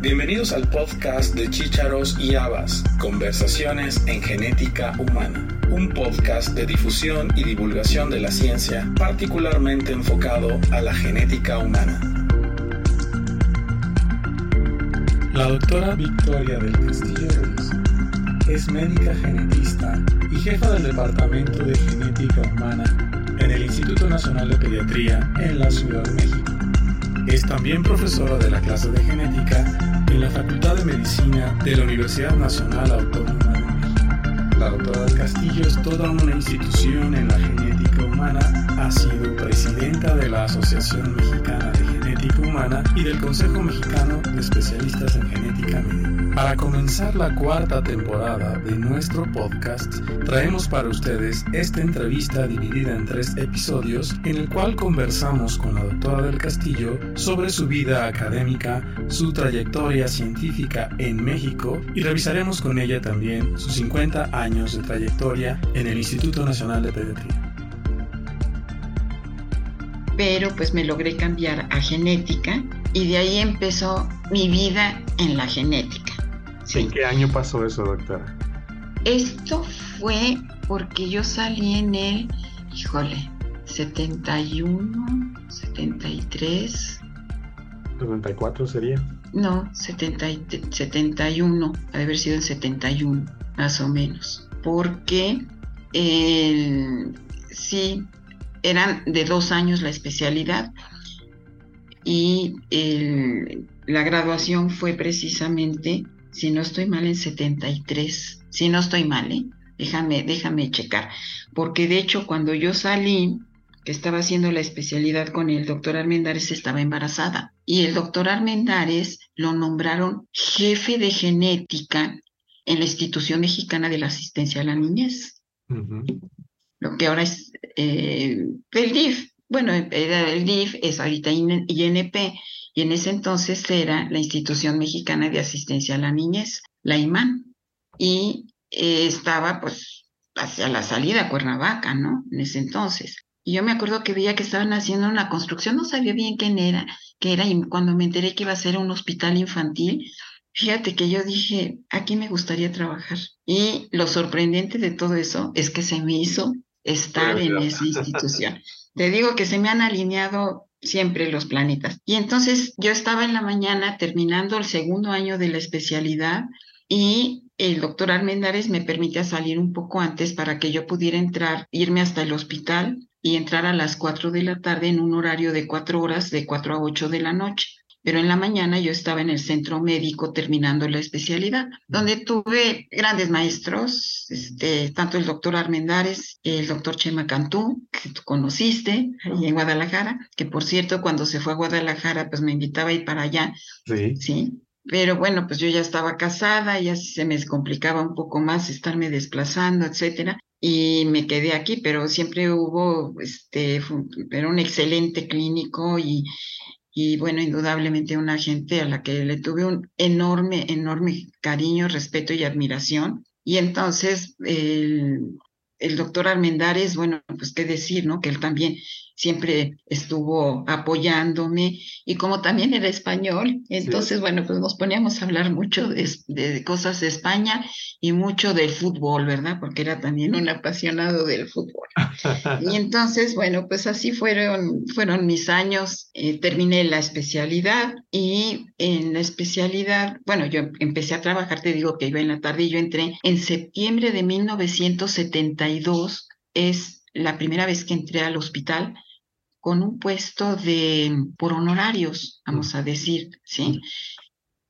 Bienvenidos al podcast de Chícharos y Habas, Conversaciones en Genética Humana, un podcast de difusión y divulgación de la ciencia particularmente enfocado a la genética humana. La doctora Victoria del Castillo Ruiz es médica genetista y jefa del Departamento de Genética Humana en el Instituto Nacional de Pediatría en la Ciudad de México. Es también profesora de la clase de genética en la Facultad de Medicina de la Universidad Nacional Autónoma de México. La doctora del Castillo es toda una institución en la genética Ha sido presidenta de la Asociación Mexicana de Genética Humana y del Consejo Mexicano de Especialistas en Genética Médica. Para comenzar la cuarta temporada de nuestro podcast, traemos para ustedes esta entrevista dividida en tres episodios en el cual conversamos con la doctora del Castillo sobre su vida académica, su trayectoria científica en México y revisaremos con ella también sus 50 años de trayectoria en el Instituto Nacional de Pediatría pero pues me logré cambiar a genética y de ahí empezó mi vida en la genética. ¿En qué año pasó eso, doctora? Esto fue porque yo salí en el, híjole, 71, 73. ¿74 sería? No, 70, 71, ha de haber sido en 71, más o menos. Porque el, sí, eran de dos años la especialidad y la graduación fue precisamente, si no estoy mal, en 73. Si no estoy mal, ¿eh? déjame, déjame checar. Porque de hecho, cuando yo salí, que estaba haciendo la especialidad con el doctor Armendares, estaba embarazada. Y el doctor Armendares lo nombraron jefe de genética en la Institución Mexicana de la Asistencia a la Niñez lo que ahora es eh, el DIF. Bueno, era el DIF, es ahorita INP, y en ese entonces era la Institución Mexicana de Asistencia a la Niñez, la IMAN, y eh, estaba pues hacia la salida Cuernavaca, ¿no? En ese entonces. Y yo me acuerdo que veía que estaban haciendo una construcción, no sabía bien quién era, qué era, y cuando me enteré que iba a ser un hospital infantil, fíjate que yo dije, aquí me gustaría trabajar. Y lo sorprendente de todo eso es que se me hizo estar en esa institución. Te digo que se me han alineado siempre los planetas. Y entonces yo estaba en la mañana terminando el segundo año de la especialidad y el doctor Armendares me permitía salir un poco antes para que yo pudiera entrar, irme hasta el hospital y entrar a las cuatro de la tarde en un horario de cuatro horas, de cuatro a ocho de la noche pero en la mañana yo estaba en el centro médico terminando la especialidad, donde tuve grandes maestros, este, tanto el doctor Armendares, el doctor Chema Cantú, que tú conociste ahí en Guadalajara, que por cierto cuando se fue a Guadalajara pues me invitaba a ir para allá, sí, ¿sí? Pero bueno, pues yo ya estaba casada, ya se me complicaba un poco más estarme desplazando, etcétera y me quedé aquí, pero siempre hubo, este, era un excelente clínico y, y bueno, indudablemente una gente a la que le tuve un enorme, enorme cariño, respeto y admiración. Y entonces el, doctor Armendares, bueno, pues qué decir, ¿no? Que él también siempre estuvo apoyándome y como también era español, entonces, bueno, pues nos poníamos a hablar mucho de, cosas de España y mucho del fútbol, ¿verdad? Porque era también un apasionado del fútbol. y entonces, bueno, pues así fueron, fueron mis años, eh, terminé la especialidad y en la especialidad, bueno, yo empecé a trabajar, te digo que iba en la tarde y yo entré en septiembre de 1972, es la primera vez que entré al hospital con un puesto de por honorarios, vamos a decir, ¿sí?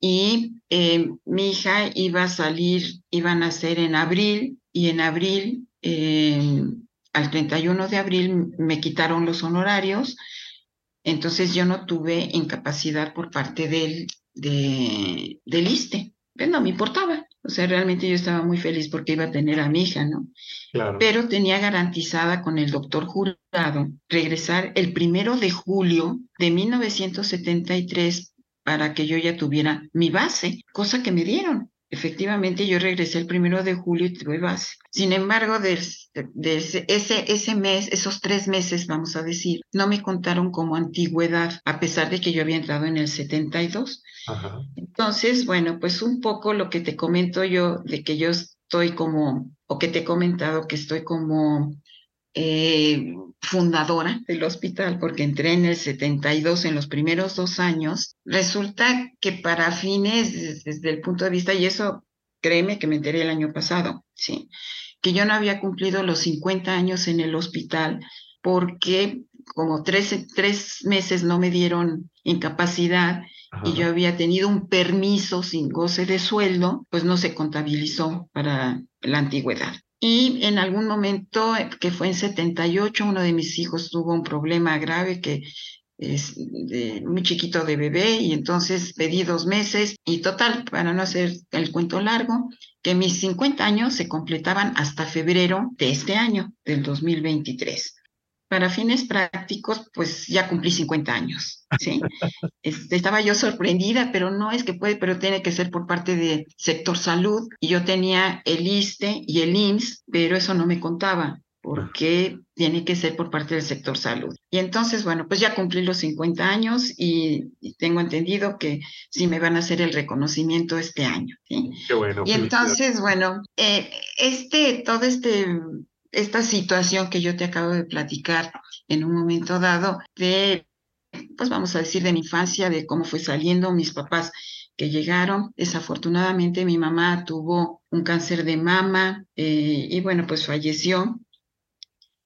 Y eh, mi hija iba a salir, iba a nacer en abril, y en abril, eh, al 31 de abril, me quitaron los honorarios, entonces yo no tuve incapacidad por parte del, de, del ISTE. Pues no me importaba. O sea, realmente yo estaba muy feliz porque iba a tener a mi hija, ¿no? Claro. Pero tenía garantizada con el doctor jurado regresar el primero de julio de 1973 para que yo ya tuviera mi base, cosa que me dieron. efectivamente yo regresé el primero de julio y tuve base. Sin embargo, de, ese, ese mes, esos tres meses, vamos a decir, no me contaron como antigüedad, a pesar de que yo había entrado en el 72. Entonces, bueno, pues un poco lo que te comento yo de que yo estoy como, o que te he comentado que estoy como eh, fundadora del hospital, porque entré en el 72, en los primeros dos años, resulta que para fines, desde el punto de vista, y eso créeme que me enteré el año pasado, sí, que yo no había cumplido los 50 años en el hospital porque como tres, tres meses no me dieron incapacidad y yo había tenido un permiso sin goce de sueldo, pues no se contabilizó para la antigüedad. Y en algún momento, que fue en 78, uno de mis hijos tuvo un problema grave que es muy chiquito de bebé y entonces pedí dos meses y total, para no hacer el cuento largo, que mis 50 años se completaban hasta febrero de este año, del 2023 para fines prácticos, pues ya cumplí 50 años, ¿sí? Este, estaba yo sorprendida, pero no es que puede, pero tiene que ser por parte del sector salud. Y yo tenía el ISTE y el IMSS, pero eso no me contaba porque tiene que ser por parte del sector salud. Y entonces, bueno, pues ya cumplí los 50 años y, tengo entendido que sí me van a hacer el reconocimiento este año. ¿sí? Qué bueno. Y entonces, bueno, eh, este, todo este esta situación que yo te acabo de platicar en un momento dado de, pues vamos a decir, de mi infancia, de cómo fue saliendo mis papás que llegaron. Desafortunadamente mi mamá tuvo un cáncer de mama eh, y bueno, pues falleció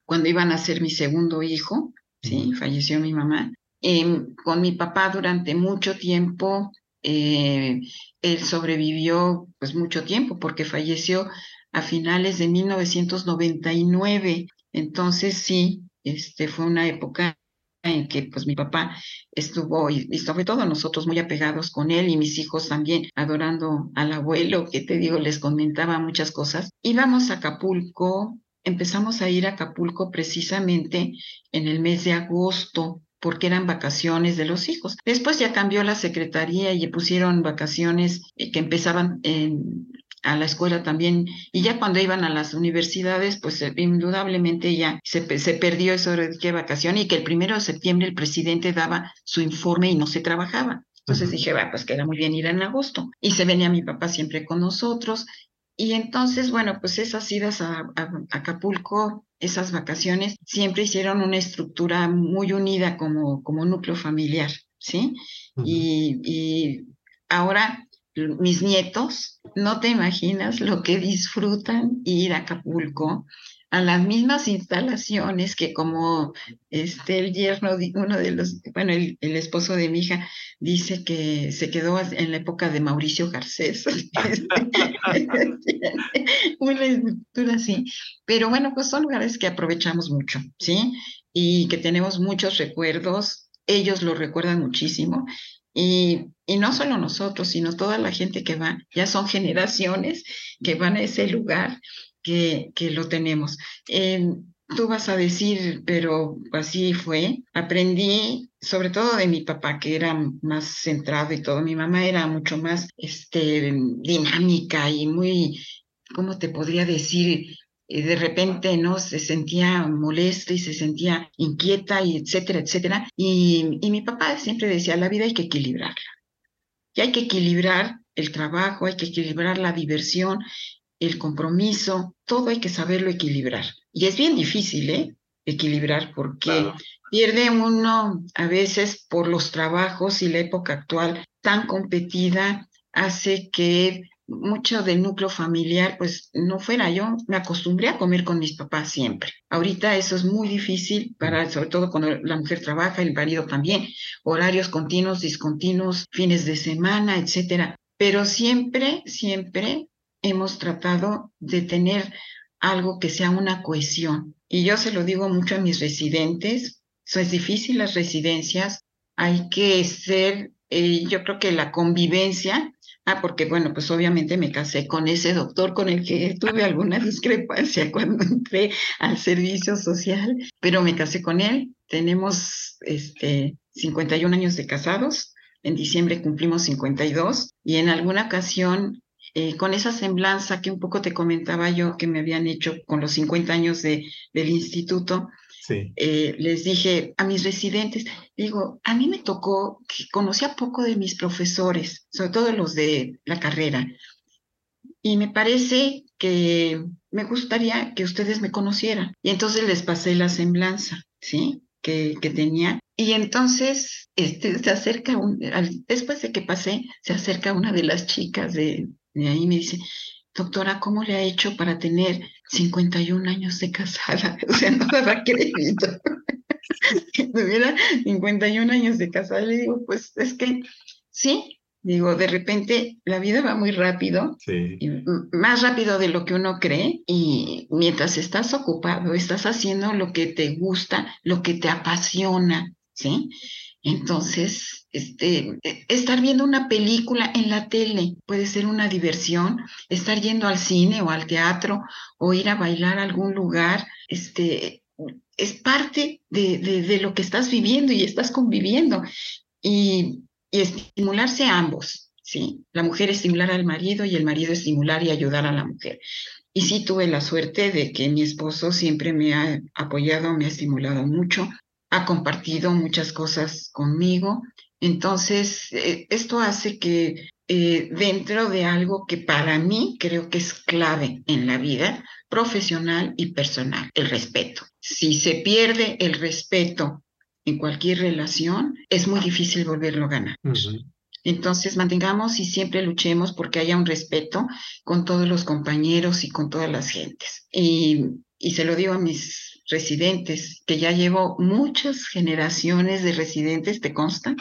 cuando iban a ser mi segundo hijo, ¿sí? Falleció mi mamá. Em, con mi papá durante mucho tiempo, eh, él sobrevivió pues mucho tiempo porque falleció a finales de 1999. Entonces sí, este fue una época en que pues mi papá estuvo y, sobre todo nosotros muy apegados con él y mis hijos también adorando al abuelo que te digo les comentaba muchas cosas. Íbamos a Acapulco, empezamos a ir a Acapulco precisamente en el mes de agosto porque eran vacaciones de los hijos. Después ya cambió la secretaría y pusieron vacaciones eh, que empezaban en a la escuela también, y ya cuando iban a las universidades, pues eh, indudablemente ya se, se perdió eso de qué vacación y que el primero de septiembre el presidente daba su informe y no se trabajaba. Entonces dije, va, pues queda muy bien ir en agosto. Y se venía mi papá siempre con nosotros. Y entonces, bueno, pues esas idas a, Acapulco, esas vacaciones, siempre hicieron una estructura muy unida como, como núcleo familiar, ¿sí? y, y ahora mis nietos, no te imaginas lo que disfrutan ir a Acapulco a las mismas instalaciones que como este el yerno, uno de los, bueno, el, esposo de mi hija dice que se quedó en la época de Mauricio Garcés. Una estructura así. Pero bueno, pues son lugares que aprovechamos mucho, ¿sí? Y que tenemos muchos recuerdos. Ellos lo recuerdan muchísimo y, y, no solo nosotros, sino toda la gente que va, ya son generaciones que van a ese lugar que, que lo tenemos. tú vas a decir, pero así fue. Aprendí sobre todo de mi papá, que era más centrado y todo. Mi mamá era mucho más este, dinámica y muy, ¿cómo te podría decir? De repente no se sentía molesta y se sentía inquieta y etcétera, etcétera. Y, y mi papá siempre decía, la vida hay que equilibrarla. Y hay que equilibrar el trabajo, hay que equilibrar la diversión, el compromiso, todo hay que saberlo equilibrar. Y es bien difícil, ¿eh? Equilibrar porque pierde uno a veces por los trabajos y la época actual tan competida hace que mucho del núcleo familiar, pues no fuera yo, me acostumbré a comer con mis papás siempre. Ahorita eso es muy difícil para, sobre todo cuando la mujer trabaja, el marido también, horarios continuos, discontinuos, fines de semana, etcétera. Pero siempre, siempre hemos tratado de tener algo que sea una cohesión. Y yo se lo digo mucho a mis residentes, eso es difícil las residencias, hay que ser, eh, yo creo que la convivencia Ah, porque bueno, pues obviamente me casé con ese doctor con el que tuve alguna discrepancia cuando entré al servicio social, pero me casé con él. Tenemos este 51 años de casados. En diciembre cumplimos 52 y en alguna ocasión eh, con esa semblanza que un poco te comentaba yo que me habían hecho con los 50 años de, del instituto, Eh, les dije a mis residentes, digo, a mí me tocó que conocía poco de mis profesores, sobre todo los de la carrera, y me parece que me gustaría que ustedes me conocieran. Y entonces les pasé la semblanza, ¿sí? Que, que tenía. Y entonces este, se acerca, un, después de que pasé, se acerca una de las chicas de, de ahí y me dice, doctora, ¿cómo le ha hecho para tener 51 años de casada? O sea, no daba crédito. que tuviera 51 años de casada. Le digo, pues es que sí, digo, de repente la vida va muy rápido Sí. y m- más rápido de lo que uno cree y mientras estás ocupado, estás haciendo lo que te gusta, lo que te apasiona, ¿sí? Entonces, este, e- estar viendo una película en la tele puede ser una diversión, estar yendo al cine o al teatro o ir a bailar a algún lugar, este, es parte de, lo que estás viviendo y estás conviviendo y, y estimularse a ambos, ¿sí? La mujer estimular al marido y el marido estimular y ayudar a la mujer. Y sí tuve la suerte de que mi esposo siempre me ha apoyado, me ha estimulado mucho, ha compartido muchas cosas conmigo. Entonces, eh, esto hace que eh, dentro de algo que para mí creo que es clave en la vida profesional y personal, el respeto. Si se pierde el respeto en cualquier relación, es muy difícil volverlo a ganar. Entonces, mantengamos y siempre luchemos porque haya un respeto con todos los compañeros y con todas las gentes. Y, y se lo digo a mis residentes, que ya llevo muchas generaciones de residentes, ¿te consta?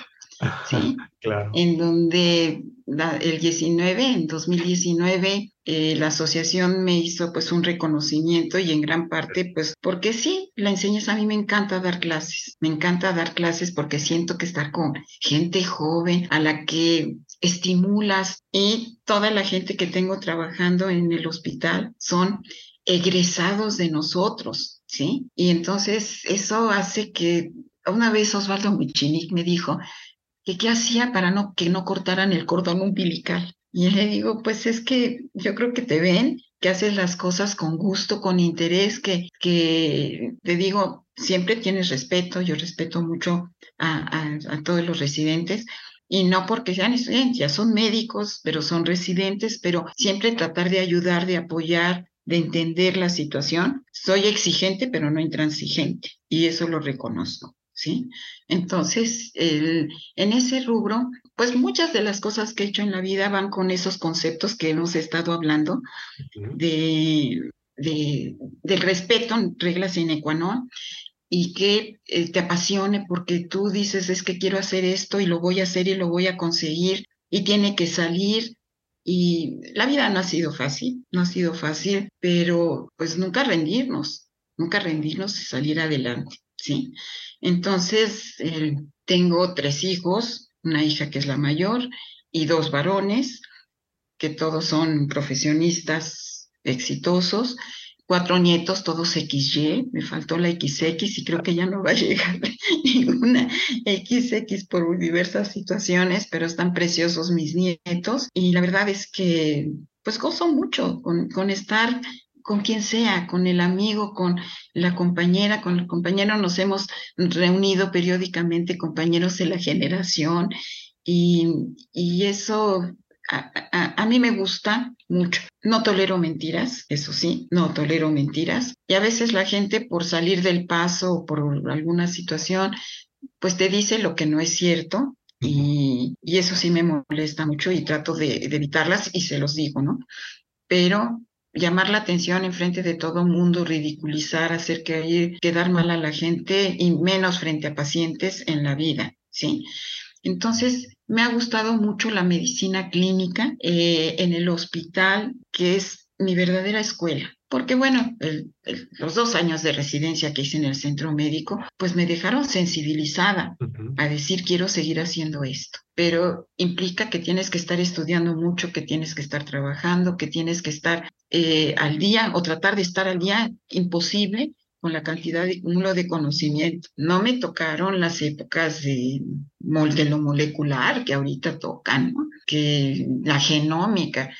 Sí, Claro. en donde la- el 19, en 2019, eh, la asociación me hizo pues un reconocimiento y en gran parte pues porque sí, la enseñanza a mí me encanta dar clases, me encanta dar clases porque siento que estar con gente joven a la que estimulas y toda la gente que tengo trabajando en el hospital son egresados de nosotros, ¿sí? Y entonces eso hace que una vez Osvaldo Michinic me dijo, que qué hacía para no, que no cortaran el cordón umbilical. Y le digo, pues es que yo creo que te ven, que haces las cosas con gusto, con interés, que, que te digo, siempre tienes respeto, yo respeto mucho a, a, todos los residentes, y no porque sean estudiantes, ya son médicos, pero son residentes, pero siempre tratar de ayudar, de apoyar, de entender la situación. Soy exigente, pero no intransigente, y eso lo reconozco. ¿Sí? Entonces, el, en ese rubro, pues muchas de las cosas que he hecho en la vida van con esos conceptos que hemos estado hablando de, de, del respeto, regla sine qua non, y que eh, te apasione porque tú dices, es que quiero hacer esto y lo voy a hacer y lo voy a conseguir y tiene que salir. Y la vida no ha sido fácil, no ha sido fácil, pero pues nunca rendirnos, nunca rendirnos y salir adelante, ¿sí? Entonces, eh, tengo tres hijos, una hija que es la mayor y dos varones, que todos son profesionistas exitosos, cuatro nietos, todos XY, me faltó la XX y creo que ya no va a llegar ninguna XX por diversas situaciones, pero están preciosos mis nietos. Y la verdad es que pues gozo mucho con, con estar con quien sea, con el amigo, con la compañera, con el compañero nos hemos reunido periódicamente, compañeros de la generación, y, y eso a, a, a, mí me gusta mucho. No tolero mentiras, eso sí, no tolero mentiras. Y a veces la gente por salir del paso o por alguna situación, pues te dice lo que no es cierto. Y, y eso sí me molesta mucho y trato de, de evitarlas y se los digo, ¿no? Pero llamar la atención en frente de todo mundo, ridiculizar, hacer que, quedar mal a la gente y menos frente a pacientes en la vida, ¿sí? Entonces, me ha gustado mucho la medicina clínica eh, en el hospital, que es mi verdadera escuela. Porque bueno, el, el, los dos años de residencia que hice en el centro médico, pues me dejaron sensibilizada uh -huh. a decir quiero seguir haciendo esto. Pero implica que tienes que estar estudiando mucho, que tienes que estar trabajando, que tienes que estar eh, al día o tratar de estar al día, imposible con la cantidad de cúmulo de conocimiento. No me tocaron las épocas de, de lo molecular que ahorita tocan, ¿no? que la genómica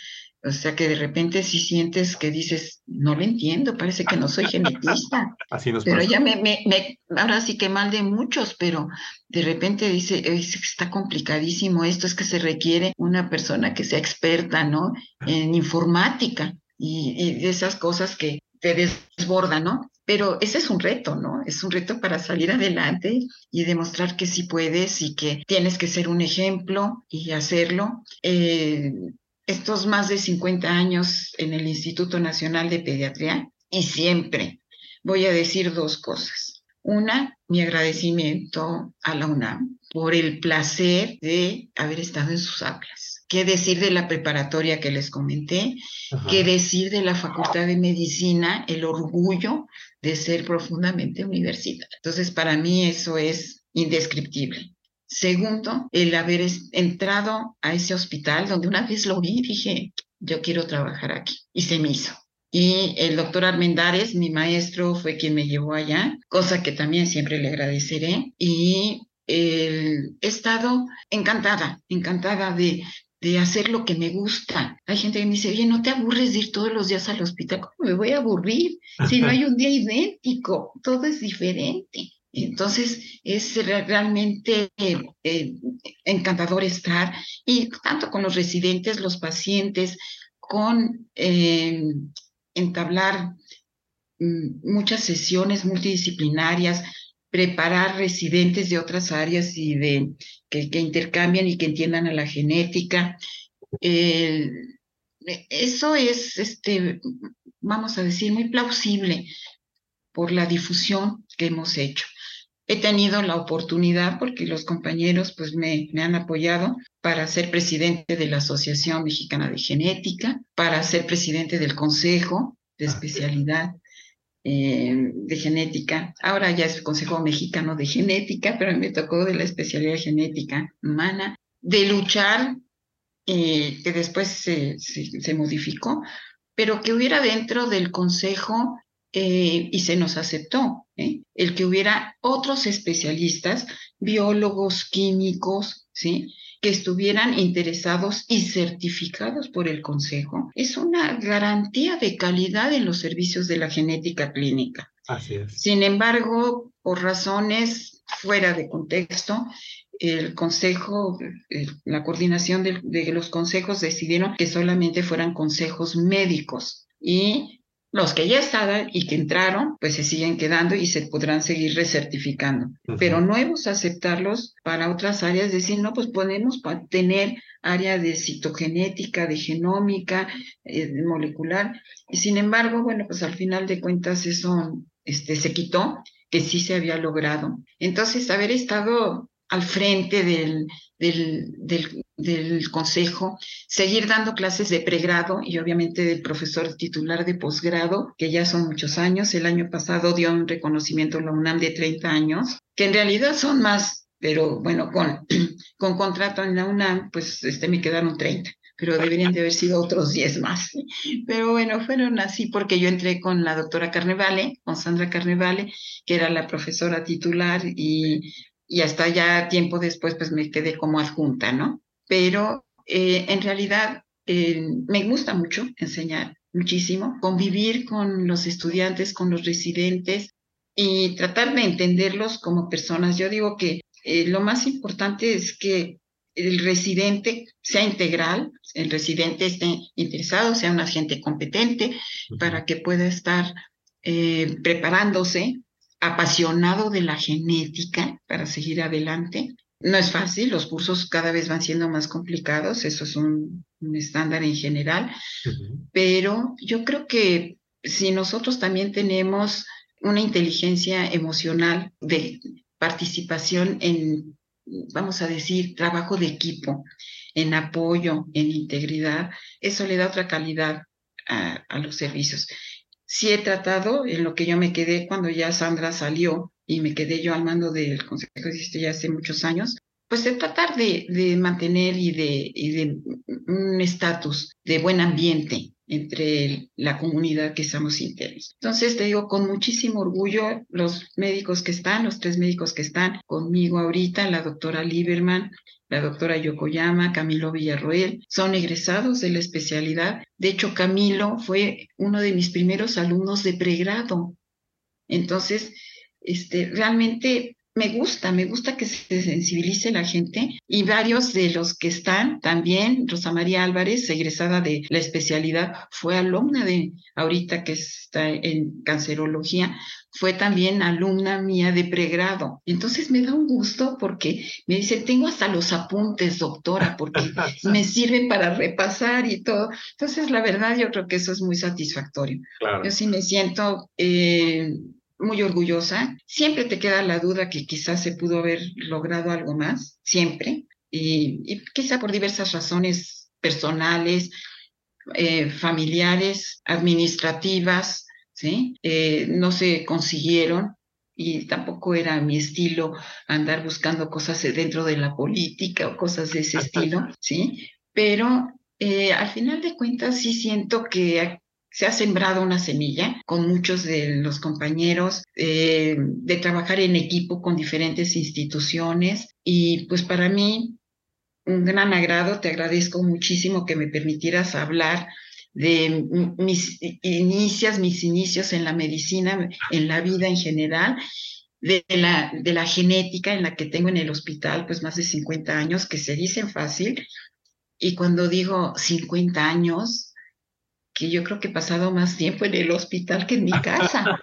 O sea que de repente si sientes que dices, no lo entiendo, parece que no soy genetista. Así nos pero pasa. ya me, me, me, ahora sí que mal de muchos, pero de repente dice, es está complicadísimo esto, es que se requiere una persona que sea experta, ¿no? En informática y, y esas cosas que te desbordan, ¿no? Pero ese es un reto, ¿no? Es un reto para salir adelante y demostrar que sí puedes y que tienes que ser un ejemplo y hacerlo. Eh, estos más de 50 años en el Instituto Nacional de Pediatría y siempre voy a decir dos cosas. Una, mi agradecimiento a la UNAM por el placer de haber estado en sus aulas. ¿Qué decir de la preparatoria que les comenté? Ajá. ¿Qué decir de la Facultad de Medicina? El orgullo de ser profundamente universitaria. Entonces, para mí eso es indescriptible. Segundo, el haber entrado a ese hospital donde una vez lo vi, dije, yo quiero trabajar aquí. Y se me hizo. Y el doctor Armendares, mi maestro, fue quien me llevó allá, cosa que también siempre le agradeceré. Y eh, he estado encantada, encantada de, de hacer lo que me gusta. Hay gente que me dice, oye, ¿no te aburres de ir todos los días al hospital? ¿Cómo me voy a aburrir? Si no hay un día idéntico, todo es diferente. Entonces es realmente eh, eh, encantador estar y tanto con los residentes, los pacientes, con eh, entablar muchas sesiones multidisciplinarias, preparar residentes de otras áreas y de que, que intercambian y que entiendan a la genética. eso es, este, vamos a decir, muy plausible por la difusión que hemos hecho. He tenido la oportunidad, porque los compañeros pues me, me, han apoyado, para ser presidente de la Asociación Mexicana de Genética, para ser presidente del Consejo de Especialidad eh, de Genética. Ahora ya es el Consejo Mexicano de Genética, pero me tocó de la especialidad genética humana, de luchar, eh, que después se, se, modificó, pero que hubiera dentro del Consejo eh, y se nos aceptó el que hubiera otros especialistas, biólogos, químicos, ¿sí? Que estuvieran interesados y certificados por el Consejo. Es una garantía de calidad en los servicios de la genética clínica. Así es. Sin embargo, por razones fuera de contexto, el consejo, la coordinación de, de los consejos decidieron que solamente fueran consejos médicos y los que ya estaban y que entraron, pues se siguen quedando y se podrán seguir recertificando. Uh -huh. Pero nuevos aceptarlos para otras áreas, decir, no, pues podemos tener área de citogenética, de genómica, eh, de molecular. Y sin embargo, bueno, pues al final de cuentas eso este, se quitó, que sí se había logrado. Entonces, haber estado al frente del, del, del, del, consejo, seguir dando clases de pregrado y obviamente del profesor titular de posgrado, que ya son muchos años. El año pasado dio un reconocimiento a la UNAM de 30 años, que en realidad son más, pero bueno, con, con contrato en la UNAM, pues este, me quedaron 30 pero deberían de haber sido otros 10 más. Pero bueno, fueron así porque yo entré con la doctora Carnevale, con Sandra Carnevale, que era la profesora titular y y hasta ya tiempo después pues me quedé como adjunta, ¿no? Pero eh, en realidad eh, me gusta mucho enseñar, muchísimo, convivir con los estudiantes, con los residentes y tratar de entenderlos como personas. Yo digo que eh, lo más importante es que el residente sea integral, el residente esté interesado, sea un agente competente para que pueda estar preparándose apasionado de la genética para seguir adelante. No es fácil, los cursos cada vez van siendo más complicados, eso es un, un estándar en general, uh -huh. pero yo creo que si nosotros también tenemos una inteligencia emocional de participación en, vamos a decir, trabajo de equipo, en apoyo, en integridad, eso le da otra calidad a, a los servicios sí he tratado, en lo que yo me quedé cuando ya Sandra salió y me quedé yo al mando del Consejo de ya hace muchos años, pues de tratar de, mantener y de, y de un estatus de buen ambiente entre la comunidad que estamos internos. Entonces, te digo, con muchísimo orgullo, los médicos que están, los tres médicos que están conmigo ahorita, la doctora Lieberman, la doctora Yokoyama, Camilo Villarroel, son egresados de la especialidad. De hecho, Camilo fue uno de mis primeros alumnos de pregrado. Entonces, este, realmente me gusta, me gusta que se sensibilice la gente y varios de los que están también, Rosa María Álvarez, egresada de la especialidad, fue alumna de ahorita que está en cancerología, fue también alumna mía de pregrado. Entonces me da un gusto porque me dice, tengo hasta los apuntes, doctora, porque me sirven para repasar y todo. Entonces, la verdad, yo creo que eso es muy satisfactorio. Yo sí me siento... Eh, muy orgullosa. Siempre te queda la duda que quizás se pudo haber logrado algo más, siempre, y, quizá por diversas razones personales, eh, familiares, administrativas, ¿sí? Eh, no se consiguieron y tampoco era mi estilo andar buscando cosas dentro de la política o cosas de ese estilo, ¿sí? Pero eh, al final de cuentas sí siento que se ha sembrado una semilla con muchos de los compañeros eh, de trabajar en equipo con diferentes instituciones y pues para mí un gran agrado, te agradezco muchísimo que me permitieras hablar de mis inicios, mis inicios en la medicina, en la vida en general, de la, de la genética en la que tengo en el hospital, pues más de 50 años, que se dicen fácil. Y cuando digo 50 años, que yo creo que he pasado más tiempo en el hospital que en mi casa.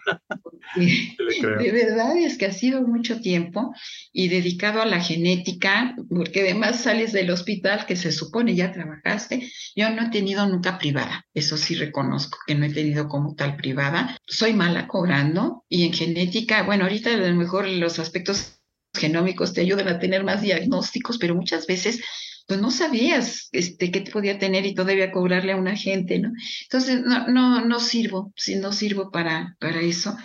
de verdad es que ha sido mucho tiempo y dedicado a la genética, porque además sales del hospital que se supone ya trabajaste. Yo no he tenido nunca privada, eso sí reconozco que no he tenido como tal privada. Soy mala cobrando y en genética, bueno, ahorita a lo mejor los aspectos genómicos te ayudan a tener más diagnósticos, pero muchas veces pues no sabías este, qué podía tener y todavía cobrarle a una gente, ¿no? Entonces, no sirvo, sí, no sirvo para, para eso,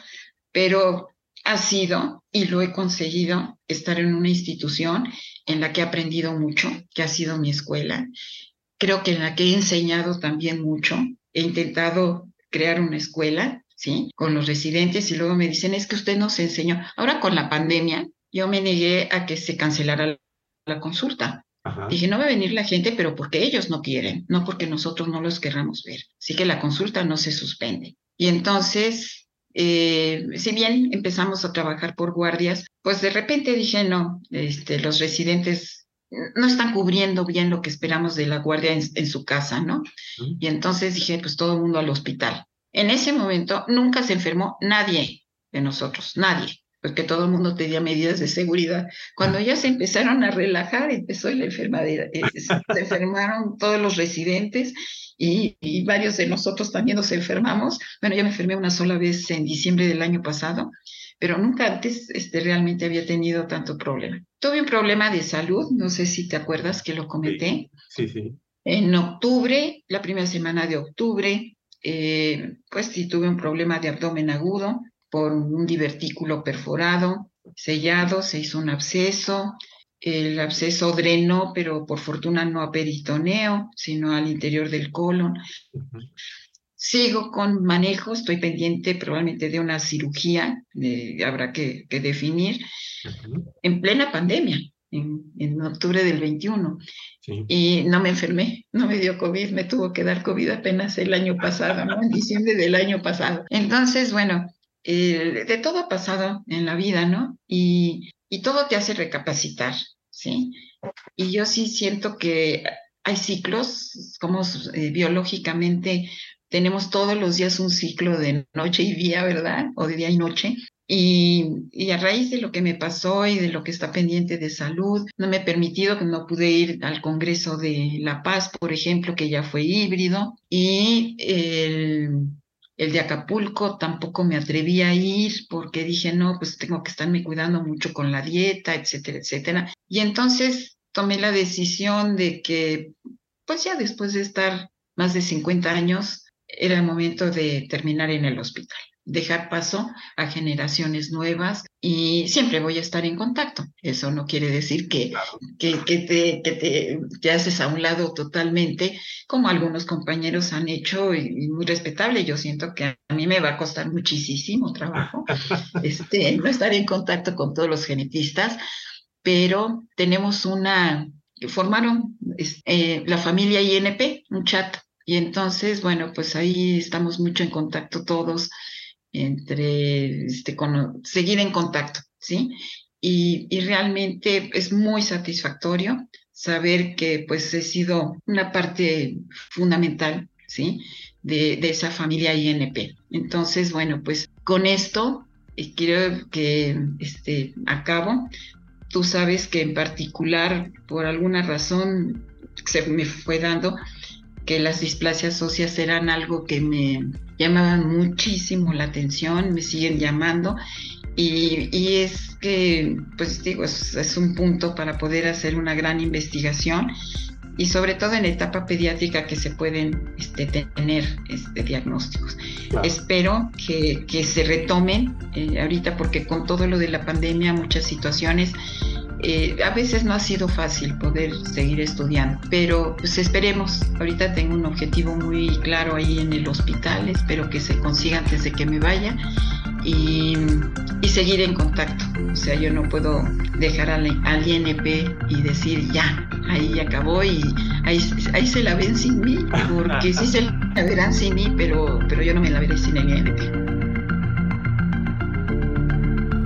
pero ha sido y lo he conseguido estar en una institución en la que he aprendido mucho, que ha sido mi escuela. Creo que en la que he enseñado también mucho. He intentado crear una escuela, ¿sí? Con los residentes y luego me dicen, es que usted nos enseñó. Ahora con la pandemia, yo me negué a que se cancelara la consulta. Dije, no va a venir la gente, pero porque ellos no quieren, no porque nosotros no los querramos ver. Así que la consulta no se suspende. Y entonces, eh, si bien empezamos a trabajar por guardias, pues de repente dije, no, este, los residentes no están cubriendo bien lo que esperamos de la guardia en, su casa, ¿no? Y entonces dije, pues todo el mundo al hospital. En ese momento nunca se enfermó nadie de nosotros, nadie porque todo el mundo tenía medidas de seguridad. Cuando ya se empezaron a relajar, empezó la enfermadera. Eh, se enfermaron todos los residentes y, varios de nosotros también nos enfermamos. Bueno, yo me enfermé una sola vez en diciembre del año pasado, pero nunca antes este, realmente había tenido tanto problema. Tuve un problema de salud, no sé si te acuerdas que lo comenté. Sí, sí. En octubre, la primera semana de octubre, eh, pues sí tuve un problema de abdomen agudo por un divertículo perforado, sellado, se hizo un absceso, el absceso drenó, pero por fortuna no a peritoneo, sino al interior del colon. Sigo con manejo, estoy pendiente probablemente de una cirugía, habrá que, definir, en plena pandemia, en, octubre del 21. Y no me enfermé, no me dio COVID, me tuvo que dar COVID apenas el año pasado, ¿no? En diciembre del año pasado. Entonces, bueno, de todo ha pasado en la vida, ¿no? Y, y todo te hace recapacitar, ¿sí? Y yo sí siento que hay ciclos, como eh, biológicamente tenemos todos los días un ciclo de noche y día, ¿verdad? O de día y noche. Y, y, a raíz de lo que me pasó y de lo que está pendiente de salud, no me he permitido que no pude ir al Congreso de La Paz, por ejemplo, que ya fue híbrido. Y el, el de Acapulco tampoco me atreví a ir porque dije, no, pues tengo que estarme cuidando mucho con la dieta, etcétera, etcétera. Y entonces tomé la decisión de que, pues ya después de estar más de 50 años, era el momento de terminar en el hospital. Dejar paso a generaciones nuevas y siempre voy a estar en contacto. Eso no quiere decir que, que, te, que te, haces a un lado totalmente, como algunos compañeros han hecho y, muy respetable. Yo siento que a mí me va a costar muchísimo trabajo este, no estar en contacto con todos los genetistas, pero tenemos una, formaron eh, la familia INP, un chat. Y entonces, bueno, pues ahí estamos mucho en contacto todos entre este, seguir en contacto, ¿sí? Y, realmente es muy satisfactorio saber que pues he sido una parte fundamental, ¿sí? De, esa familia INP. Entonces, bueno, pues con esto eh, quiero que este, acabo. Tú sabes que en particular, por alguna razón, se me fue dando que las displasias óseas eran algo que me llamaban muchísimo la atención, me siguen llamando y, es que, pues digo, es, un punto para poder hacer una gran investigación y sobre todo en etapa pediátrica que se pueden este, tener este, diagnósticos. Espero que, se retomen eh, ahorita porque con todo lo de la pandemia muchas situaciones eh, a veces no ha sido fácil poder seguir estudiando, pero pues esperemos. Ahorita tengo un objetivo muy claro ahí en el hospital, espero que se consiga antes de que me vaya y, seguir en contacto. O sea, yo no puedo dejar al, INP y decir ya, ahí acabó y ahí, ahí se la ven sin mí, porque sí se la verán sin mí, pero, pero yo no me la veré sin el INP.